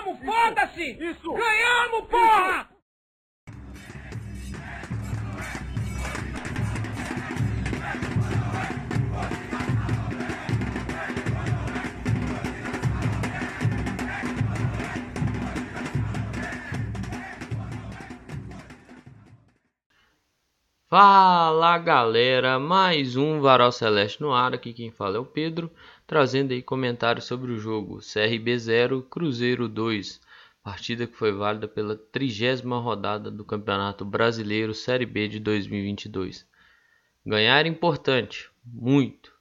Ganhamos, foda-se! Ganhamos, porra! Fala galera, mais um Varal Celeste no ar, aqui quem fala é o Pedro, trazendo aí comentários sobre o jogo CRB 0, Cruzeiro 2, partida que foi válida pela trigésima rodada do Campeonato Brasileiro Série B de 2022. Ganhar é importante, muito,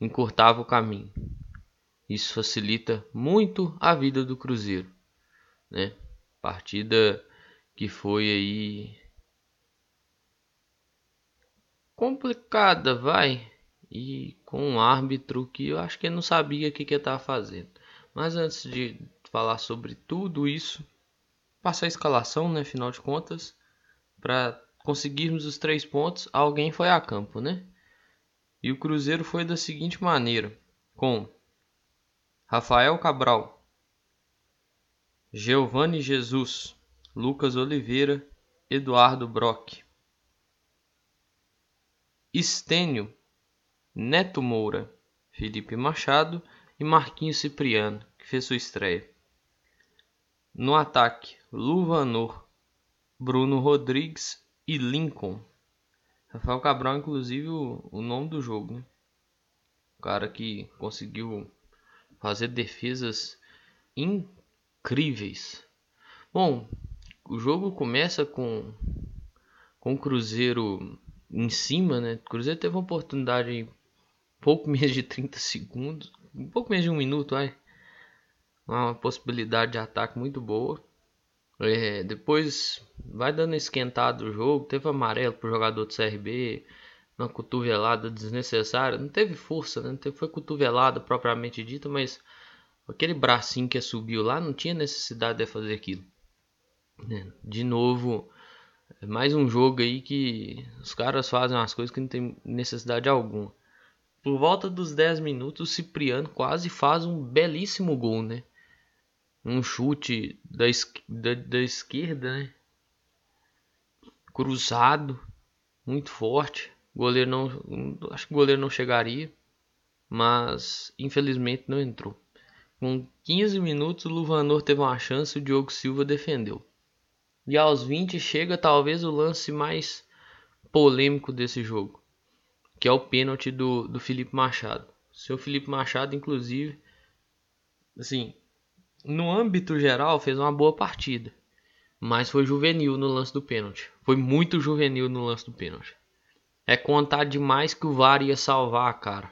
encurtava o caminho. Isso facilita muito a vida do Cruzeiro, né? Partida que foi aí complicada, vai. E com um árbitro que eu acho que ele não sabia o que, que estava fazendo. Mas antes de falar sobre tudo isso, passar a escalação, né? Afinal de contas, para conseguirmos os três pontos, alguém foi a campo, né? E o Cruzeiro foi da seguinte maneira: com Rafael Cabral, Giovanni Jesus, Lucas Oliveira, Eduardo Brock. Estênio, Neto Moura, Felipe Machado e Marquinhos Cipriano, que fez sua estreia. No ataque, Luvanor, Bruno Rodrigues e Lincoln. Rafael Cabral, inclusive, o, o nome do jogo, né? O cara que conseguiu fazer defesas incríveis. Bom, o jogo começa com, com o Cruzeiro em cima, né? O Cruzeiro teve uma oportunidade pouco menos de 30 segundos, um pouco menos de um minuto, vai. Uma possibilidade de ataque muito boa. É, depois vai dando esquentado o jogo. Teve amarelo pro jogador do CRB, uma cotovelada desnecessária. Não teve força, né? Não teve, foi cotovelada propriamente dita, mas aquele bracinho que subiu lá não tinha necessidade de fazer aquilo. Né? De novo, é mais um jogo aí que os caras fazem umas coisas que não tem necessidade alguma. Por volta dos 10 minutos, Cipriano quase faz um belíssimo gol, né? Um chute da, da, da esquerda, né? Cruzado, muito forte. Goleiro não, acho que o goleiro não chegaria, mas infelizmente não entrou. Com 15 minutos, o Luvanor teve uma chance e o Diogo Silva defendeu. E aos 20 chega talvez o lance mais polêmico desse jogo, que é o pênalti do, do Felipe Machado. Seu Felipe Machado, inclusive, assim, no âmbito geral, fez uma boa partida. Mas foi juvenil no lance do pênalti. Foi muito juvenil no lance do pênalti. É contar demais que o VAR ia salvar cara.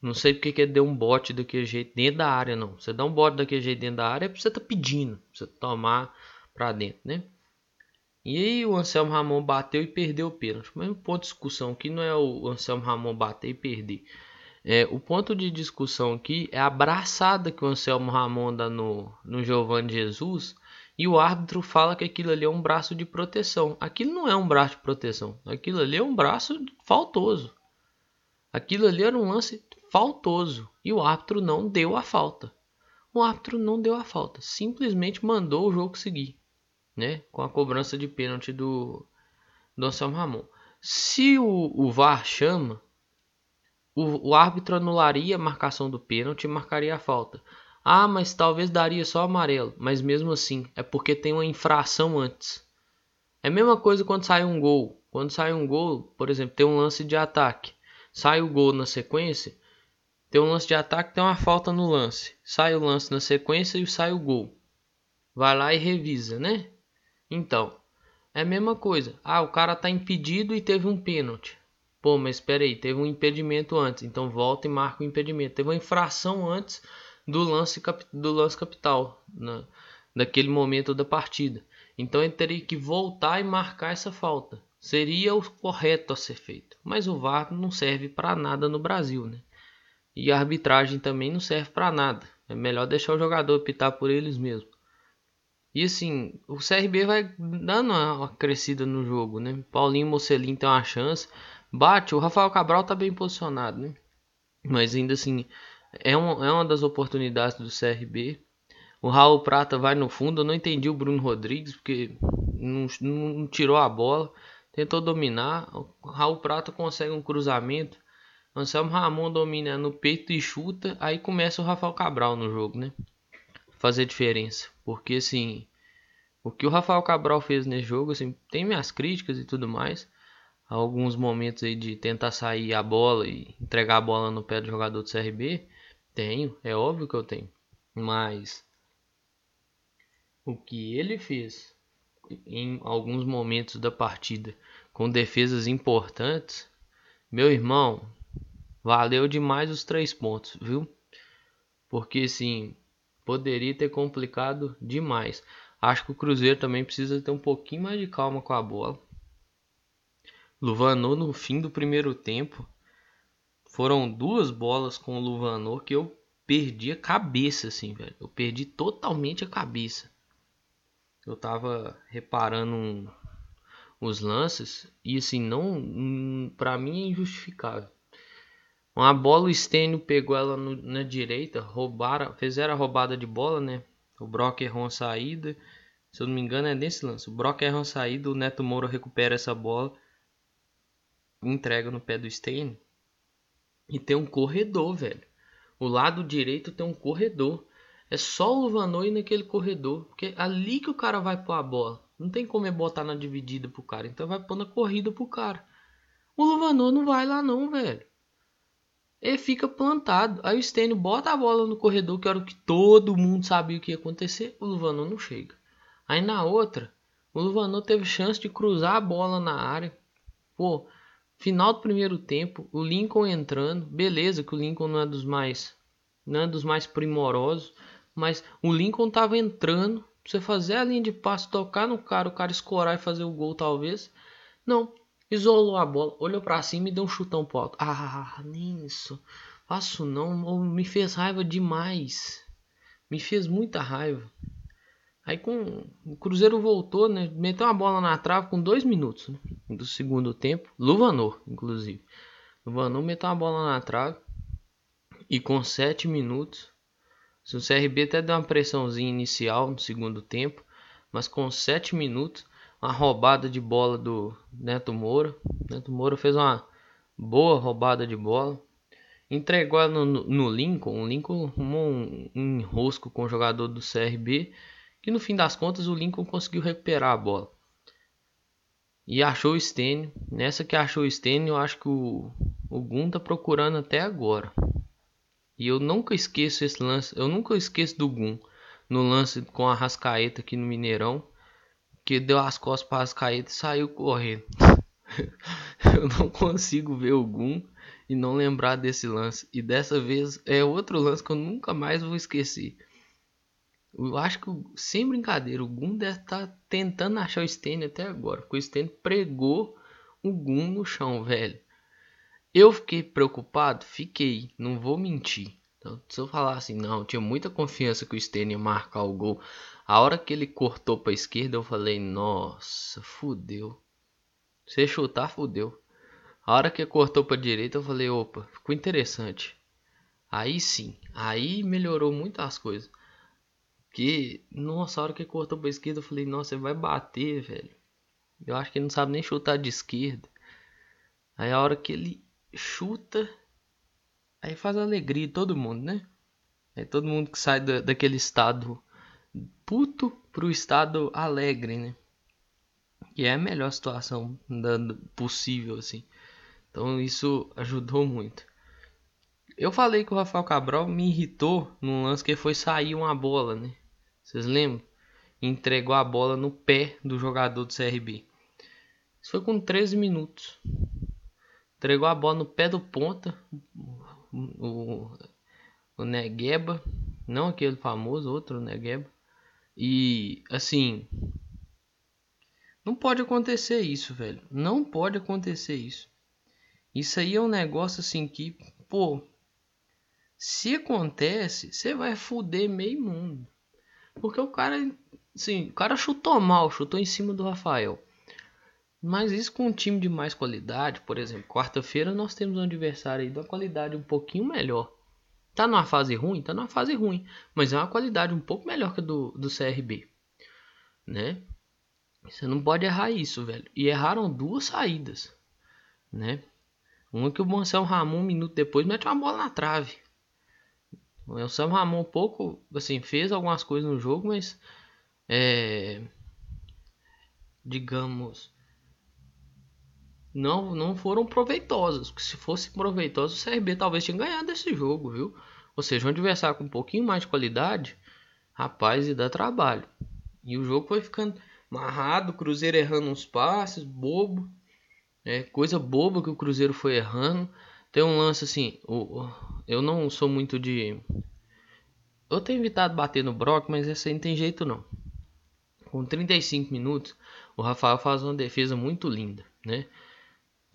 Não sei porque que deu um bote daquele jeito dentro da área, não. Você dá um bote daquele jeito dentro da área é porque você tá pedindo. Você tomar para dentro, né? E aí o Anselmo Ramon bateu e perdeu o pênalti. Mas o ponto de discussão aqui não é o Anselmo Ramon bater e perder. É, o ponto de discussão aqui é a abraçada que o Anselmo Ramon dá no, no Giovanni Jesus e o árbitro fala que aquilo ali é um braço de proteção. Aquilo não é um braço de proteção. Aquilo ali é um braço faltoso. Aquilo ali era um lance faltoso e o árbitro não deu a falta. O árbitro não deu a falta, simplesmente mandou o jogo seguir né? Com a cobrança de pênalti do, do Anselmo Ramon. Se o, o VAR chama, o, o árbitro anularia a marcação do pênalti e marcaria a falta. Ah, mas talvez daria só amarelo. Mas mesmo assim, é porque tem uma infração antes. É a mesma coisa quando sai um gol. Quando sai um gol, por exemplo, tem um lance de ataque. Sai o gol na sequência. Tem um lance de ataque, tem uma falta no lance. Sai o lance na sequência e sai o gol. Vai lá e revisa, né? Então, é a mesma coisa. Ah, o cara tá impedido e teve um pênalti. Pô, mas espera aí, teve um impedimento antes, então volta e marca o impedimento. Teve uma infração antes do lance, do lance capital, na, naquele momento da partida. Então ele teria que voltar e marcar essa falta. Seria o correto a ser feito. Mas o VAR não serve para nada no Brasil, né? E a arbitragem também não serve para nada. É melhor deixar o jogador apitar por eles mesmos. E assim, o CRB vai dando uma crescida no jogo, né? Paulinho Mocelin tem uma chance. Bate, o Rafael Cabral tá bem posicionado, né? Mas ainda assim, é uma, é uma das oportunidades do CRB. O Raul Prata vai no fundo. Eu não entendi o Bruno Rodrigues porque não, não tirou a bola. Tentou dominar. O Raul Prata consegue um cruzamento. Anselmo Ramon domina no peito e chuta. Aí começa o Rafael Cabral no jogo, né? Fazer diferença. Porque assim. O que o Rafael Cabral fez nesse jogo, assim, tem minhas críticas e tudo mais. Alguns momentos aí de tentar sair a bola e entregar a bola no pé do jogador do CRB. Tenho, é óbvio que eu tenho. Mas o que ele fez em alguns momentos da partida com defesas importantes, meu irmão, valeu demais os três pontos, viu? Porque sim, poderia ter complicado demais. Acho que o Cruzeiro também precisa ter um pouquinho mais de calma com a bola. Luvanor no fim do primeiro tempo. Foram duas bolas com o Luvanor que eu perdi a cabeça, assim, velho. Eu perdi totalmente a cabeça. Eu tava reparando um, os lances e assim, não. Um, pra mim é injustificável. Uma bola o Stênio pegou ela no, na direita, roubaram, fizeram a roubada de bola, né? O Brock errou uma saída. Se eu não me engano, é nesse lance. O Brock erra uma saída, o Neto Moura recupera essa bola. Entrega no pé do Stein. E tem um corredor, velho. O lado direito tem um corredor. É só o Luvanor ir naquele corredor. Porque é ali que o cara vai pôr a bola. Não tem como é botar na dividida pro cara. Então vai pôr na corrida pro cara. O Luvanor não vai lá não, velho. Ele fica plantado. Aí o Stênio bota a bola no corredor, que era o que todo mundo sabia o que ia acontecer. O Luvanor não chega. Aí na outra, o Luvanor teve chance de cruzar a bola na área. Pô, final do primeiro tempo, o Lincoln entrando. Beleza que o Lincoln não é dos mais, não é dos mais primorosos, mas o Lincoln tava entrando. Pra você fazer a linha de passe, tocar no cara, o cara escorar e fazer o gol talvez. Não, Isolou a bola, olhou para cima e deu um chutão pro alto. Ah, nem isso. Faço não, me fez raiva demais. Me fez muita raiva. Aí com o Cruzeiro voltou, né? Meteu uma bola na trave com dois minutos né? do segundo tempo. Luvanor, inclusive. Luvanor meteu uma bola na trave. E com sete minutos. O CRB até deu uma pressãozinha inicial no segundo tempo. Mas com sete minutos uma roubada de bola do Neto Moura. Neto Moura fez uma boa roubada de bola. Entregou no, no Lincoln. O Lincoln arrumou um, um enrosco com o jogador do CRB. Que no fim das contas o Lincoln conseguiu recuperar a bola. E achou o Stênio. Nessa que achou o Stênio, eu acho que o, o Gun tá procurando até agora. E eu nunca esqueço esse lance. Eu nunca esqueço do Gun. No lance com a Rascaeta aqui no Mineirão que deu as costas para as caídas e saiu correndo. eu não consigo ver o Gum e não lembrar desse lance. E dessa vez é outro lance que eu nunca mais vou esquecer. Eu acho que, sem brincadeira, o Gum deve estar tá tentando achar o Stênio até agora. Porque o Stênio pregou o Gum no chão, velho. Eu fiquei preocupado? Fiquei, não vou mentir. Então, se eu falar assim, não, tinha muita confiança que o Stênio ia marcar o gol. A hora que ele cortou para a esquerda, eu falei: Nossa, fudeu. Se chutar, fudeu. A hora que cortou para a direita, eu falei: Opa, ficou interessante. Aí sim, aí melhorou muito as coisas. Que, nossa, a hora que cortou para a esquerda, eu falei: Nossa, ele vai bater, velho. Eu acho que ele não sabe nem chutar de esquerda. Aí a hora que ele chuta, aí faz alegria todo mundo, né? É todo mundo que sai da, daquele estado puto pro estado alegre, né? Que é a melhor situação possível, assim. Então isso ajudou muito. Eu falei que o Rafael Cabral me irritou num lance que foi sair uma bola, né? Vocês lembram? Entregou a bola no pé do jogador do CRB. Isso foi com 13 minutos. Entregou a bola no pé do ponta. O, o, o Negueba. Não aquele famoso, outro Negueba. E assim, não pode acontecer isso, velho. Não pode acontecer isso. Isso aí é um negócio assim que, pô, se acontece, você vai foder meio mundo. Porque o cara, assim, o cara chutou mal, chutou em cima do Rafael. Mas isso com um time de mais qualidade, por exemplo, quarta-feira nós temos um adversário aí de uma qualidade um pouquinho melhor. Tá numa fase ruim? Tá numa fase ruim. Mas é uma qualidade um pouco melhor que a do, do CRB. Né? Você não pode errar isso, velho. E erraram duas saídas. Né? Uma que o Anselmo Ramon, um minuto depois, mete uma bola na trave. O Anselmo Ramon um pouco, assim, fez algumas coisas no jogo, mas... É, digamos não, não foram proveitosas. Se fosse proveitoso, o CRB talvez tinha ganhado esse jogo, viu? Ou seja, um adversário com um pouquinho mais de qualidade, rapaz, e dá trabalho. E o jogo foi ficando amarrado, o Cruzeiro errando uns passes, bobo. É, coisa boba que o Cruzeiro foi errando. Tem um lance assim, eu não sou muito de. Eu tenho evitado bater no Brock, mas esse aí não tem jeito não. Com 35 minutos, o Rafael faz uma defesa muito linda, né?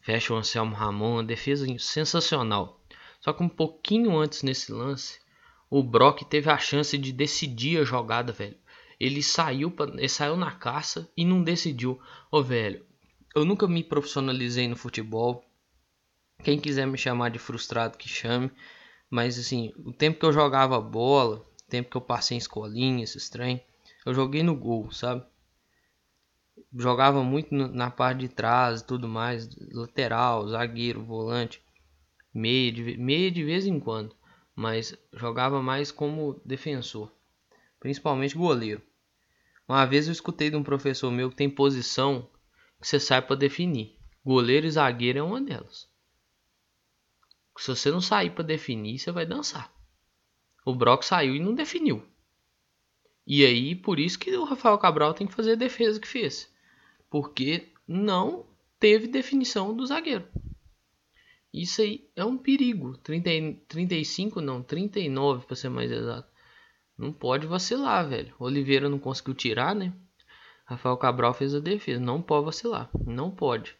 Fecha o Anselmo Ramon, uma defesa sensacional. Só que um pouquinho antes nesse lance, o Brock teve a chance de decidir a jogada, velho. Ele saiu, pra, ele saiu na caça e não decidiu. Ô, velho, eu nunca me profissionalizei no futebol. Quem quiser me chamar de frustrado, que chame. Mas, assim, o tempo que eu jogava bola, o tempo que eu passei em escolinha, esse trem, eu joguei no gol, sabe? Jogava muito na parte de trás e tudo mais, lateral, zagueiro, volante, meia de, meia de vez em quando, mas jogava mais como defensor, principalmente goleiro. Uma vez eu escutei de um professor meu que tem posição que você sai para definir. Goleiro e zagueiro é uma delas. Se você não sair para definir, você vai dançar. O Brock saiu e não definiu. E aí, por isso que o Rafael Cabral tem que fazer a defesa que fez porque não teve definição do zagueiro. Isso aí é um perigo. 30, 35 não, 39 para ser mais exato. Não pode vacilar, velho. Oliveira não conseguiu tirar, né? Rafael Cabral fez a defesa. Não pode vacilar. Não pode.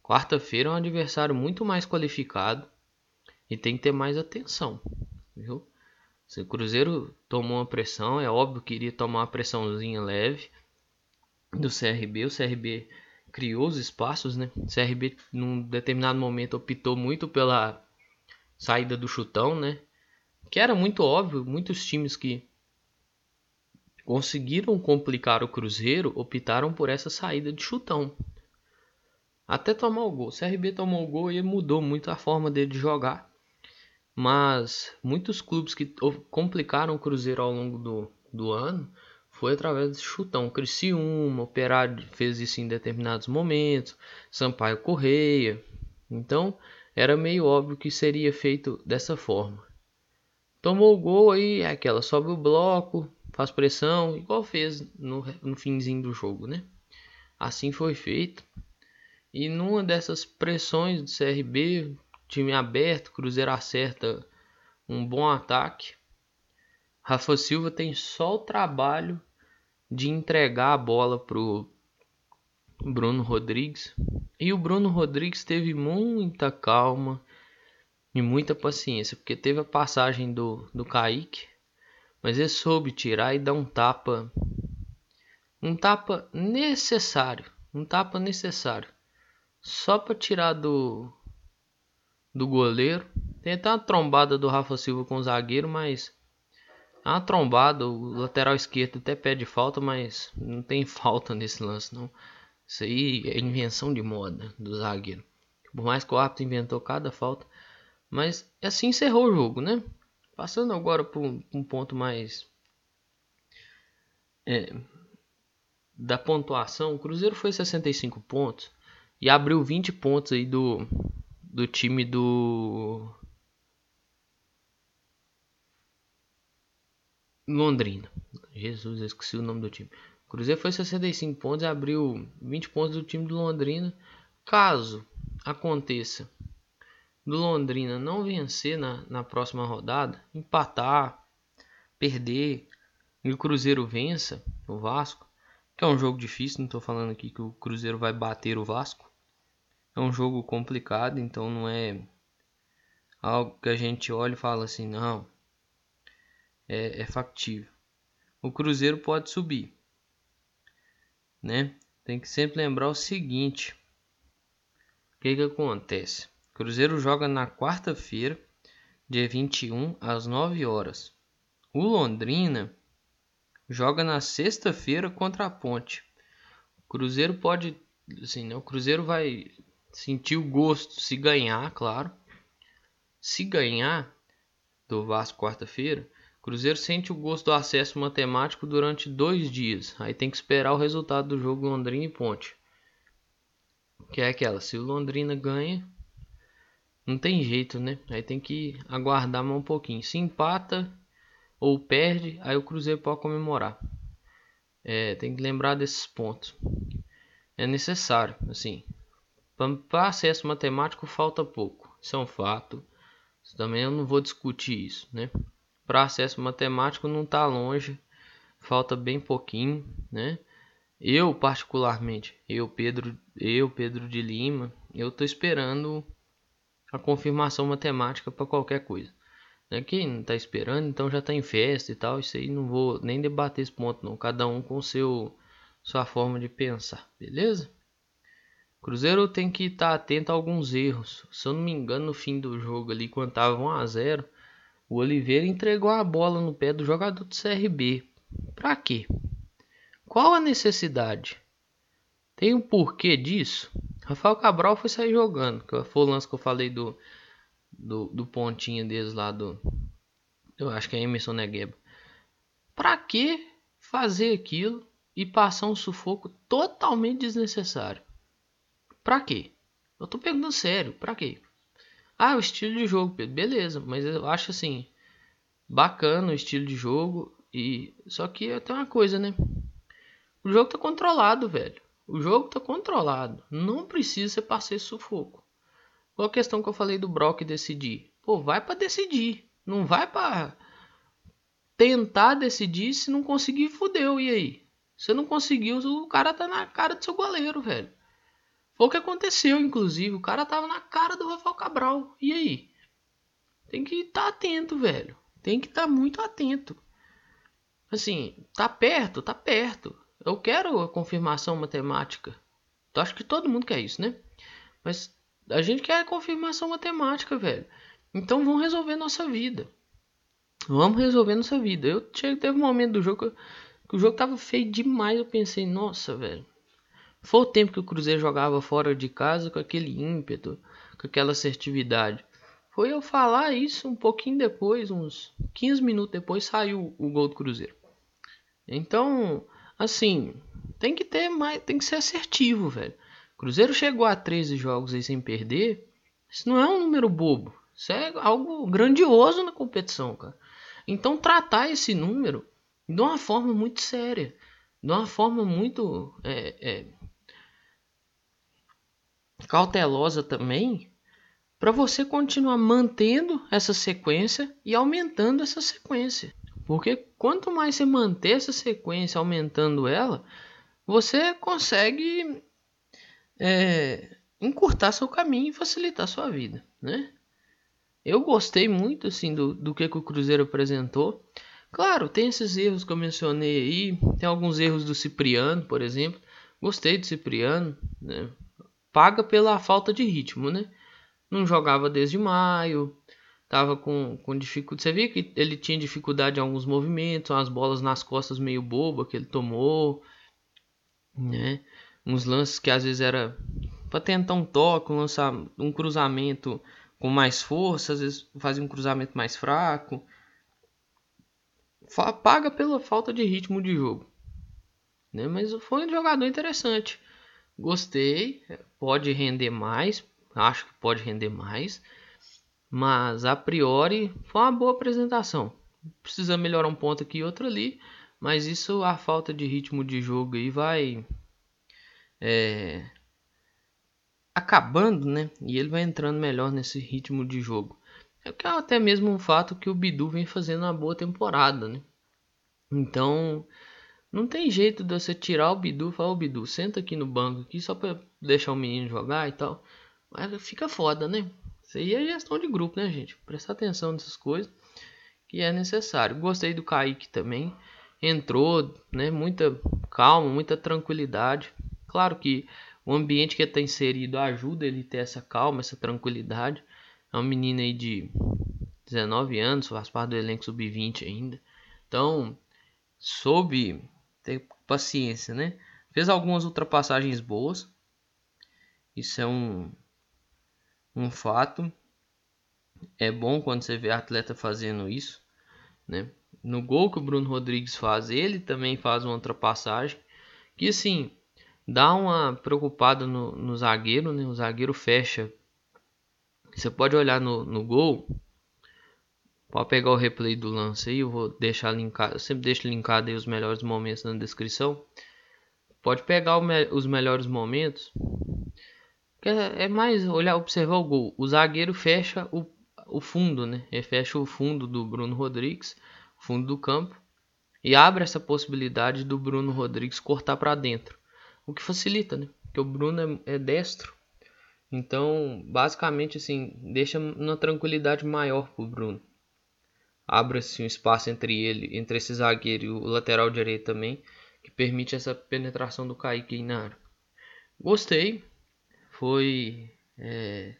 Quarta-feira é um adversário muito mais qualificado e tem que ter mais atenção, viu? Se o Cruzeiro tomou uma pressão, é óbvio que iria tomar uma pressãozinha leve, do CRB. O CRB criou os espaços, né? O CRB num determinado momento optou muito pela saída do chutão, né? Que era muito óbvio, muitos times que conseguiram complicar o Cruzeiro optaram por essa saída de chutão. Até tomar o gol. O CRB tomou o gol e mudou muito a forma dele de jogar. Mas muitos clubes que complicaram o Cruzeiro ao longo do, do ano foi através de chutão. Criciúma, Operário fez isso em determinados momentos, Sampaio Correia. Então era meio óbvio que seria feito dessa forma. Tomou o gol aí, é aquela sobe o bloco, faz pressão, igual fez no, no finzinho do jogo, né? Assim foi feito. E numa dessas pressões do CRB, time aberto, Cruzeiro acerta um bom ataque. Rafa Silva tem só o trabalho de entregar a bola pro Bruno Rodrigues. E o Bruno Rodrigues teve muita calma e muita paciência, porque teve a passagem do, do Kaique, mas ele soube tirar e dar um tapa. Um tapa necessário. Um tapa necessário. Só para tirar do, do goleiro. Tem até uma trombada do Rafa Silva com o zagueiro, mas uma trombada, o lateral esquerdo até pede falta, mas não tem falta nesse lance não. Isso aí é invenção de moda do zagueiro. Por mais que o árbitro inventou cada falta. Mas assim encerrou o jogo, né? Passando agora para um, um, ponto mais é, da pontuação, o Cruzeiro foi 65 pontos e abriu 20 pontos aí do, do time do Londrina. Jesus, esqueci o nome do time. Cruzeiro foi 65 pontos e abriu 20 pontos do time do Londrina. Caso aconteça do Londrina não vencer na, na próxima rodada, empatar, perder e o Cruzeiro vença o Vasco, que é um jogo difícil, não estou falando aqui que o Cruzeiro vai bater o Vasco. É um jogo complicado, então não é algo que a gente olha e fala assim, não, é, é factível. O Cruzeiro pode subir, né? Tem que sempre lembrar o seguinte: o que que acontece? O Cruzeiro joga na quarta-feira dia 21 às 9 horas. O Londrina joga na sexta-feira contra a Ponte. O Cruzeiro pode, assim, né? O Cruzeiro vai sentir o gosto se ganhar, claro. Se ganhar do Vasco quarta-feira, Cruzeiro sente o gosto do acesso matemático durante dois dias. Aí tem que esperar o resultado do jogo Londrina e Ponte. Que é aquela, se o Londrina ganha, não tem jeito, né? Aí tem que aguardar mais um pouquinho. Se empata ou perde, aí o Cruzeiro pode comemorar. É, tem que lembrar desses pontos. É necessário, assim. Para acesso matemático falta pouco. Isso é um fato. Também eu não vou discutir isso, né? Para acesso matemático não está longe, falta bem pouquinho, né? Eu particularmente, eu Pedro, eu Pedro de Lima, eu estou esperando a confirmação matemática para qualquer coisa. Né? Quem não está esperando, então já está em festa e tal. Isso aí não vou nem debater esse ponto não. Cada um com seu sua forma de pensar, beleza? Cruzeiro tem que estar tá atento a alguns erros. Se eu não me engano, no fim do jogo ali, quando estava 1 a 0 o Oliveira entregou a bola no pé do jogador do CRB. Para quê? Qual a necessidade? Tem um porquê disso? Rafael Cabral foi sair jogando, que foi o lance que eu falei do, do, do pontinho deles lá do. Eu acho que é Emerson Negueba. Pra que fazer aquilo e passar um sufoco totalmente desnecessário? Pra quê? Eu tô perguntando sério, pra quê? Ah, o estilo de jogo, beleza, mas eu acho assim bacana o estilo de jogo e só que tem uma coisa, né? O jogo tá controlado, velho. O jogo tá controlado. Não precisa ser parceiro sufoco. Qual a questão que eu falei do Brock decidir? Pô, vai para decidir. Não vai para tentar decidir se não conseguir, fudeu. E aí? Se não conseguiu, o cara tá na cara do seu goleiro, velho. Foi o que aconteceu, inclusive. O cara tava na cara do Rafael Cabral. E aí? Tem que estar tá atento, velho. Tem que estar tá muito atento. Assim, tá perto, tá perto. Eu quero a confirmação matemática. Eu acho que todo mundo quer isso, né? Mas a gente quer a confirmação matemática, velho. Então vamos resolver nossa vida. Vamos resolver nossa vida. Eu teve um momento do jogo que o jogo tava feio demais. Eu pensei, nossa, velho. Foi o tempo que o Cruzeiro jogava fora de casa com aquele ímpeto, com aquela assertividade. Foi eu falar isso um pouquinho depois, uns 15 minutos depois, saiu o gol do Cruzeiro. Então, assim, tem que ter mais, tem que ser assertivo, velho. Cruzeiro chegou a 13 jogos aí sem perder. Isso não é um número bobo. Isso é algo grandioso na competição, cara. Então, tratar esse número de uma forma muito séria, de uma forma muito é, é, cautelosa também para você continuar mantendo essa sequência e aumentando essa sequência. Porque quanto mais você manter essa sequência aumentando ela, você consegue é, encurtar seu caminho e facilitar sua vida, né? Eu gostei muito assim do, do que, que o Cruzeiro apresentou. Claro, tem esses erros que eu mencionei aí, tem alguns erros do Cipriano, por exemplo. Gostei do Cipriano, né? Paga pela falta de ritmo, né? Não jogava desde maio, tava com, com dificuldade. Você via que ele tinha dificuldade em alguns movimentos, umas bolas nas costas meio boba que ele tomou, né? Uns lances que às vezes era para tentar um toque, um, lançar, um cruzamento com mais força, às vezes fazia um cruzamento mais fraco. Paga pela falta de ritmo de jogo. Né? Mas foi um jogador interessante. Gostei, pode render mais, acho que pode render mais, mas a priori foi uma boa apresentação. Precisa melhorar um ponto aqui e outro ali, mas isso a falta de ritmo de jogo aí vai é, acabando, né? E ele vai entrando melhor nesse ritmo de jogo. É que é até mesmo um fato que o Bidu vem fazendo uma boa temporada, né? Então, não tem jeito de você tirar o Bidu e falar, ô Bidu, senta aqui no banco aqui só pra deixar o menino jogar e tal. Mas fica foda, né? Isso aí é gestão de grupo, né, gente? Prestar atenção nessas coisas que é necessário. Gostei do Kaique também. Entrou, né? Muita calma, muita tranquilidade. Claro que o ambiente que ele está inserido ajuda ele ter essa calma, essa tranquilidade. É um menino aí de 19 anos, faz parte do elenco sub-20 ainda. Então, soube ter paciência, né? Fez algumas ultrapassagens boas. Isso é um, um fato. É bom quando você vê atleta fazendo isso, né? No gol que o Bruno Rodrigues faz, ele também faz uma ultrapassagem que assim dá uma preocupada no, no zagueiro, né? O zagueiro fecha. Você pode olhar no, no gol, Pode pegar o replay do lance aí, eu vou deixar linkado, eu sempre deixo linkado aí os melhores momentos na descrição. Pode pegar me os melhores momentos. É, é, mais olhar, observar o gol. O zagueiro fecha o, o fundo, né? Ele fecha o fundo do Bruno Rodrigues, fundo do campo, e abre essa possibilidade do Bruno Rodrigues cortar para dentro, o que facilita, né? Porque o Bruno é, é destro. Então, basicamente assim, deixa uma tranquilidade maior pro Bruno abra-se um espaço entre ele, entre esse zagueiro e o lateral direito também, que permite essa penetração do Kaique na área. Gostei, foi é,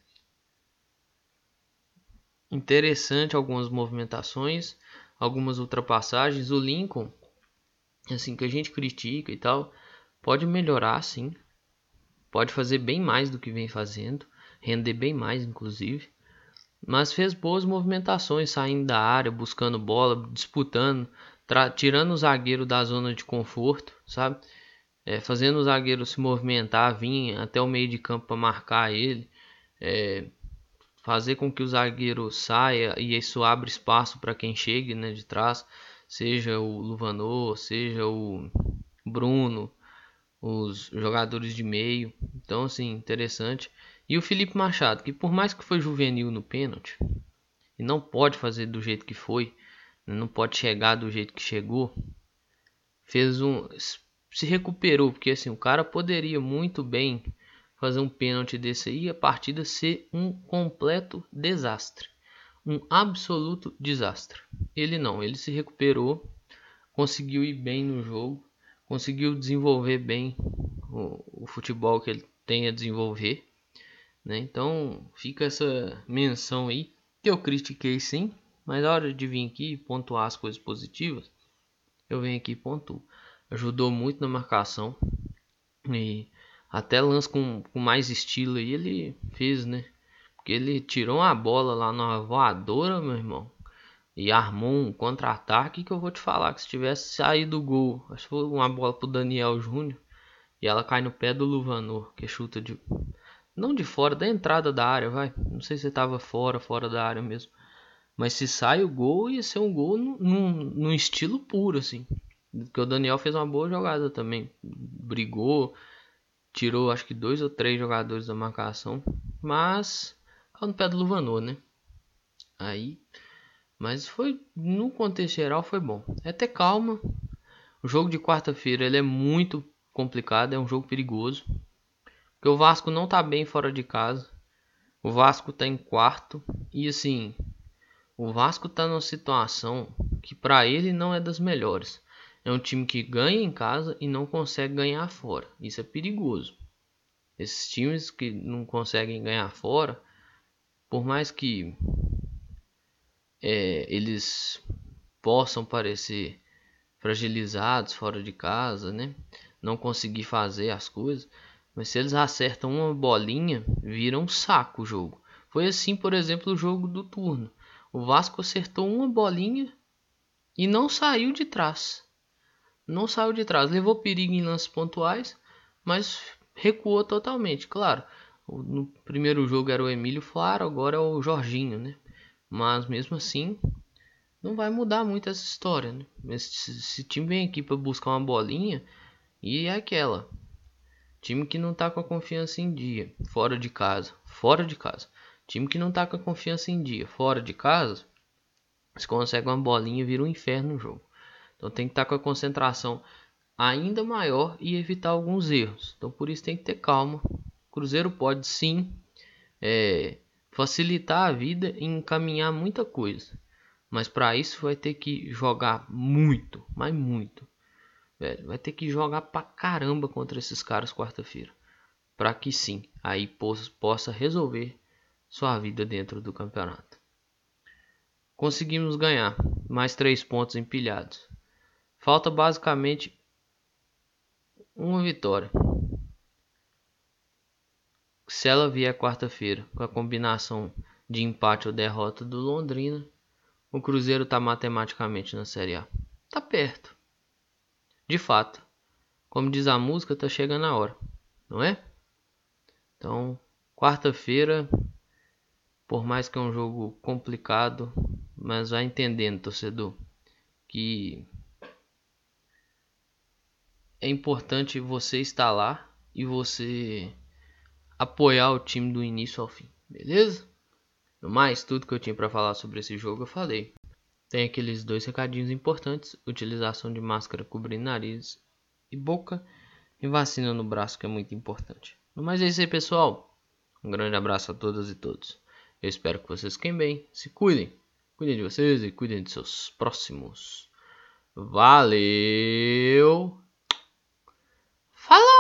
interessante algumas movimentações, algumas ultrapassagens. O Lincoln, assim que a gente critica e tal, pode melhorar sim, pode fazer bem mais do que vem fazendo, render bem mais inclusive mas fez boas movimentações saindo da área, buscando bola, disputando, tirando o zagueiro da zona de conforto, sabe? É, fazendo o zagueiro se movimentar, vir até o meio de campo para marcar ele, é, fazer com que o zagueiro saia e isso abre espaço para quem chegue né, de trás, seja o Luvanor, seja o Bruno, os jogadores de meio. Então, assim, interessante. E o Felipe Machado, que por mais que foi juvenil no pênalti, e não pode fazer do jeito que foi, não pode chegar do jeito que chegou, fez um se recuperou, porque assim, o cara poderia muito bem fazer um pênalti desse aí e a partida ser um completo desastre. Um absoluto desastre. Ele não, ele se recuperou, conseguiu ir bem no jogo, conseguiu desenvolver bem o, o futebol que ele tem a desenvolver. Né? Então fica essa menção aí que eu critiquei sim, mas na hora de vir aqui pontuar as coisas positivas, eu venho aqui e pontuo. Ajudou muito na marcação e até lance com, com mais estilo aí ele fez, né? Porque ele tirou uma bola lá na voadora, meu irmão. E armou um contra-ataque que eu vou te falar que se tivesse saído o gol, acho que foi uma bola pro Daniel Júnior e ela cai no pé do Luvanor, que chuta de não de fora, da entrada da área, vai. Não sei se estava fora, fora da área mesmo. Mas se sai o gol, ia ser um gol num, num estilo puro, assim. Porque o Daniel fez uma boa jogada também. Brigou, tirou acho que dois ou três jogadores da marcação. Mas caiu no pé do Luvanor, né? Aí. Mas foi. No contexto geral foi bom. É ter calma. O jogo de quarta-feira ele é muito complicado, é um jogo perigoso. Porque o Vasco não tá bem fora de casa. O Vasco tá em quarto. E assim, o Vasco tá numa situação que para ele não é das melhores. É um time que ganha em casa e não consegue ganhar fora. Isso é perigoso. Esses times que não conseguem ganhar fora, por mais que é, eles possam parecer fragilizados fora de casa, né? Não conseguir fazer as coisas, mas se eles acertam uma bolinha, vira um saco o jogo. Foi assim, por exemplo, o jogo do turno. O Vasco acertou uma bolinha e não saiu de trás. Não saiu de trás. Levou perigo em lances pontuais, mas recuou totalmente. Claro, no primeiro jogo era o Emílio Faro, agora é o Jorginho, né? Mas mesmo assim, não vai mudar muito essa história, né? Esse, esse time vem aqui para buscar uma bolinha e é aquela. Time que não tá com a confiança em dia, fora de casa, fora de casa. Time que não tá com a confiança em dia, fora de casa, se consegue uma bolinha vira um inferno no jogo. Então tem que estar tá com a concentração ainda maior e evitar alguns erros. Então por isso tem que ter calma. O Cruzeiro pode sim é, facilitar a vida e encaminhar muita coisa. Mas para isso vai ter que jogar muito, mas muito velho, vai ter que jogar pra caramba contra esses caras quarta-feira. Pra que sim, aí possa resolver sua vida dentro do campeonato. conseguimos ganhar mais três pontos empilhados. Falta basicamente uma vitória. Se ela vier quarta-feira com a combinação de empate ou derrota do Londrina, o Cruzeiro está matematicamente na Série A. Tá perto. De fato. Como diz a música, tá chegando a hora, não é? Então, quarta-feira, por mais que é um jogo complicado, mas vai entendendo, torcedor, que é importante você estar lá e você apoiar o time do início ao fim, beleza? No mais, tudo que eu tinha para falar sobre esse jogo eu falei. Tem aqueles dois recadinhos importantes: utilização de máscara cobrindo nariz e boca e vacina no braço, que é muito importante. No mais é isso aí, pessoal. Um grande abraço a todas e todos. Eu espero que vocês fiquem bem, se cuidem, cuidem de vocês e cuidem de seus próximos. Valeu! Falou!